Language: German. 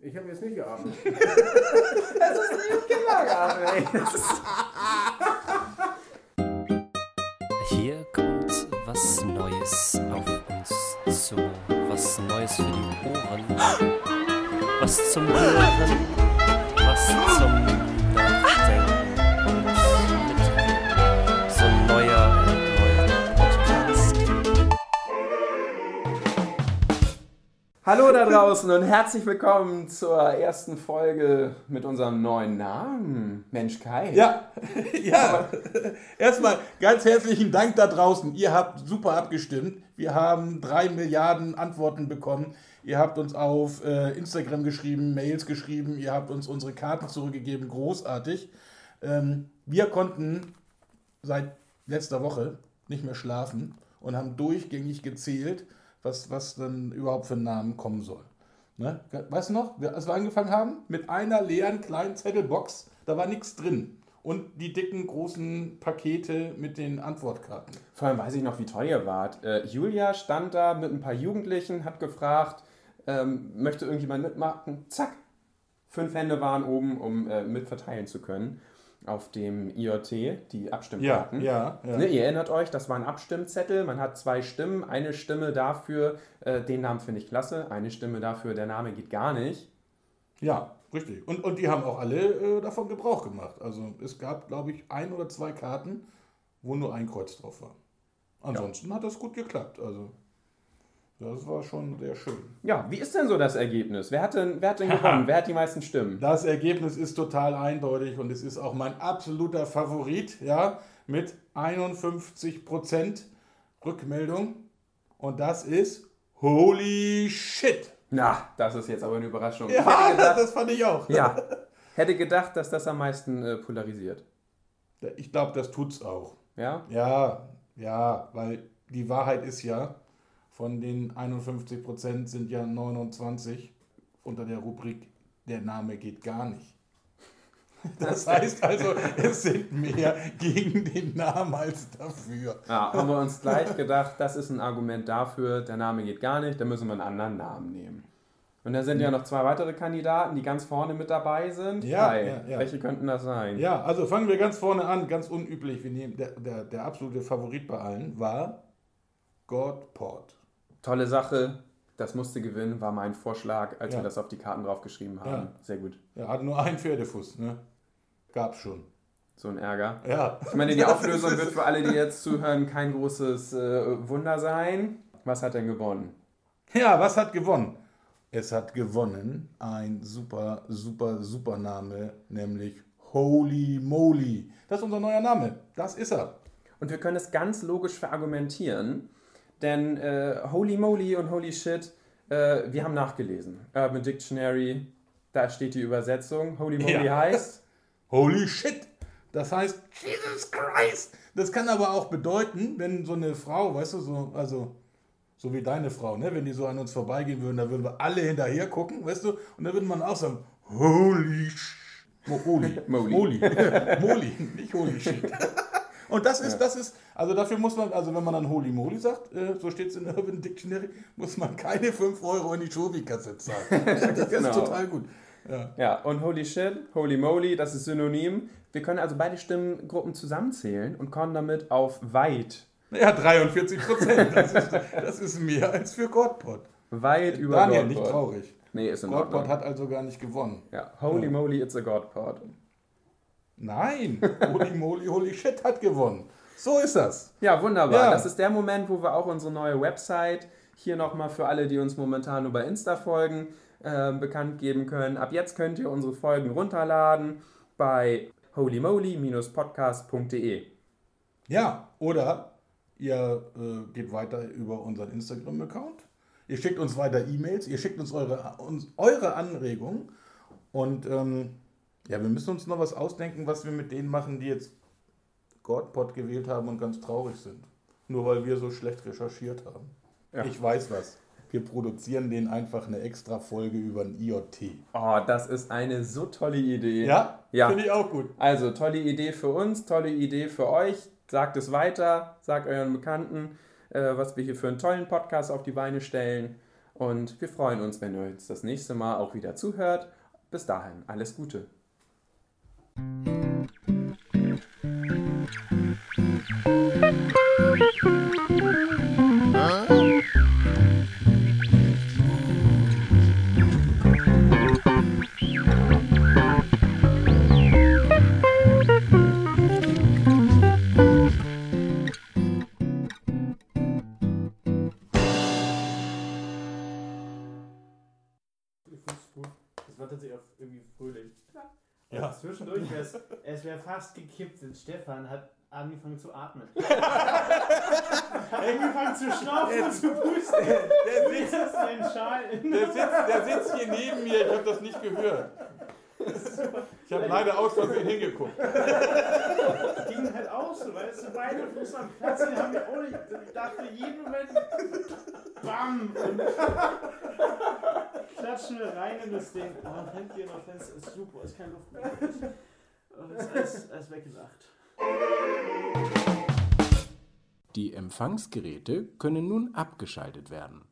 Ich habe jetzt nicht geatmet. Das ist nicht. Das ist Hier kommt was Neues auf uns zu. Was Neues für die Ohren. Was zum Hören. Hallo da draußen und herzlich willkommen zur ersten Folge mit unserem neuen Namen. Mensch Kai. Ja, ja. Erstmal ganz herzlichen Dank da draußen. Ihr habt super abgestimmt. Wir haben drei Milliarden Antworten bekommen. Ihr habt uns auf äh, Instagram geschrieben, Mails geschrieben. Ihr habt uns unsere Karten zurückgegeben. Großartig. Ähm, wir konnten seit letzter Woche nicht mehr schlafen und haben durchgängig gezählt, was, was dann überhaupt für Namen kommen soll. Ne? Weißt du noch, als wir angefangen haben? Mit einer leeren kleinen Zettelbox, da war nichts drin. Und die dicken, großen Pakete mit den Antwortkarten. Vor allem weiß ich noch, wie toll ihr wart. Äh, Julia stand da mit ein paar Jugendlichen, hat gefragt, ähm, möchte irgendjemand mitmachen? Zack. Fünf Hände waren oben, um äh, mitverteilen zu können auf dem IoT, die Abstimmkarten. ja, ja. Ne, ihr erinnert euch, das war ein Abstimmzettel. Man hat zwei Stimmen. Eine Stimme dafür, äh, den Namen finde ich klasse. Eine Stimme dafür, der Name geht gar nicht. Ja, richtig. Und, und die haben auch alle äh, davon Gebrauch gemacht. Also es gab, glaube ich, ein oder zwei Karten, wo nur ein Kreuz drauf war. Ansonsten hat das gut geklappt. Also das war schon sehr schön. Ja, wie ist denn so das Ergebnis? Wer hat denn, wer hat denn gewonnen? wer hat die meisten Stimmen? Das Ergebnis ist total eindeutig und es ist auch mein absoluter Favorit, ja, mit 51% Rückmeldung. Und das ist Holy Shit! Na, das ist jetzt aber eine Überraschung. Ja, gedacht, das fand ich auch. ja, hätte gedacht, dass das am meisten äh, polarisiert. Ich glaube, das tut's auch. Ja? Ja, ja, weil die Wahrheit ist ja, von den 51% sind ja 29 unter der Rubrik Der Name geht gar nicht. Das heißt also, es sind mehr gegen den Namen als dafür. Ja, haben wir uns gleich gedacht, das ist ein Argument dafür, der Name geht gar nicht, da müssen wir einen anderen Namen nehmen. Und da sind ja noch zwei weitere Kandidaten, die ganz vorne mit dabei sind. Ja, ja, ja. Welche könnten das sein? Ja, also fangen wir ganz vorne an, ganz unüblich. Wir nehmen, der, der, der absolute Favorit bei allen war Godport. Tolle Sache, das musste gewinnen, war mein Vorschlag, als Ja. wir das auf die Karten draufgeschrieben haben. Ja. Sehr gut. Er hat nur einen Pferdefuß, ne? Gab's schon. So ein Ärger. Ja. Ich meine, die Auflösung wird für alle, die jetzt zuhören, kein großes äh, Wunder sein. Was hat denn gewonnen? Ja, was hat gewonnen? Es hat gewonnen ein super, super, super Name, nämlich Holy Moly. Das ist unser neuer Name. Das ist er. Und wir können es ganz logisch verargumentieren, denn äh, Holy Moly und Holy Shit, äh, wir haben nachgelesen. Urban Dictionary, da steht die Übersetzung. Holy Moly Ja. heißt, Holy shit. Das heißt, Jesus Christ. Das kann aber auch bedeuten, wenn so eine Frau, weißt du, so, also, so wie deine Frau, ne, wenn die so an uns vorbeigehen würden, da würden wir alle hinterher gucken, weißt du, und dann würde man auch sagen, Holy sh Mo- Holy. Moly. Moly. Moly, nicht Holy shit. Und das ist, das ist, also dafür muss man, also wenn man dann Holy Moly sagt, äh, so steht es in der Urban Dictionary, muss man keine 5 Euro in die Schovi-Kasse zahlen. Das Genau. ist total gut. Ja. ja, und Holy Shit, Holy Moly, das ist Synonym. Wir können also beide Stimmengruppen zusammenzählen und kommen damit auf weit, Ja, 43 Prozent. Das ist, das ist mehr als für Godpot. weit über Daniel, Godpod. nicht traurig. Nee, ist in Godpot hat also gar nicht gewonnen. Ja, Holy Moly, it's a Godpod. Nein, Holy Moly, Holy Shit hat gewonnen. So ist das. Ja, wunderbar. Ja. Das ist der Moment, wo wir auch unsere neue Website hier nochmal für alle, die uns momentan nur bei Insta folgen, äh, bekannt geben können. Ab jetzt könnt ihr unsere Folgen runterladen bei holymoly-podcast.de. Ja, oder ihr äh, geht weiter über unseren Instagram-Account. Ihr schickt uns weiter E-Mails, ihr schickt uns eure, uns eure Anregungen. Und ähm, ja, wir müssen uns noch was ausdenken, was wir mit denen machen, die jetzt Godpot gewählt haben und ganz traurig sind. Nur weil wir so schlecht recherchiert haben. Ja. Ich weiß was. Wir produzieren denen einfach eine extra Folge über ein IoT. Oh, das ist eine so tolle Idee. Ja? Ja. Finde ich auch gut. Also, tolle Idee für uns, tolle Idee für euch. Sagt es weiter, sagt euren Bekannten, äh, was wir hier für einen tollen Podcast auf die Beine stellen. Und wir freuen uns, wenn ihr uns das nächste Mal auch wieder zuhört. Bis dahin, alles Gute. War tatsächlich auch irgendwie fröhlich. Ja. Zwischendurch wäre es, es wäre fast gekippt, denn Stefan hat angefangen zu atmen. angefangen zu schnaufen und zu pusten. Der sitzt, der, sitzt, der sitzt hier neben mir, ich habe das nicht gehört. Ich habe leider aus Versehen hingeguckt. ging halt aus, so, weißt du, beide Fuß am Platz, den haben wir auch nicht. Ich dachte jeden Moment, bam! Und klatschen wir rein in das Ding. Oh, Hand hier noch Fenster ist super, ist keine Luft mehr. Ist alles, alles weggelacht. Die Empfangsgeräte können nun abgeschaltet werden.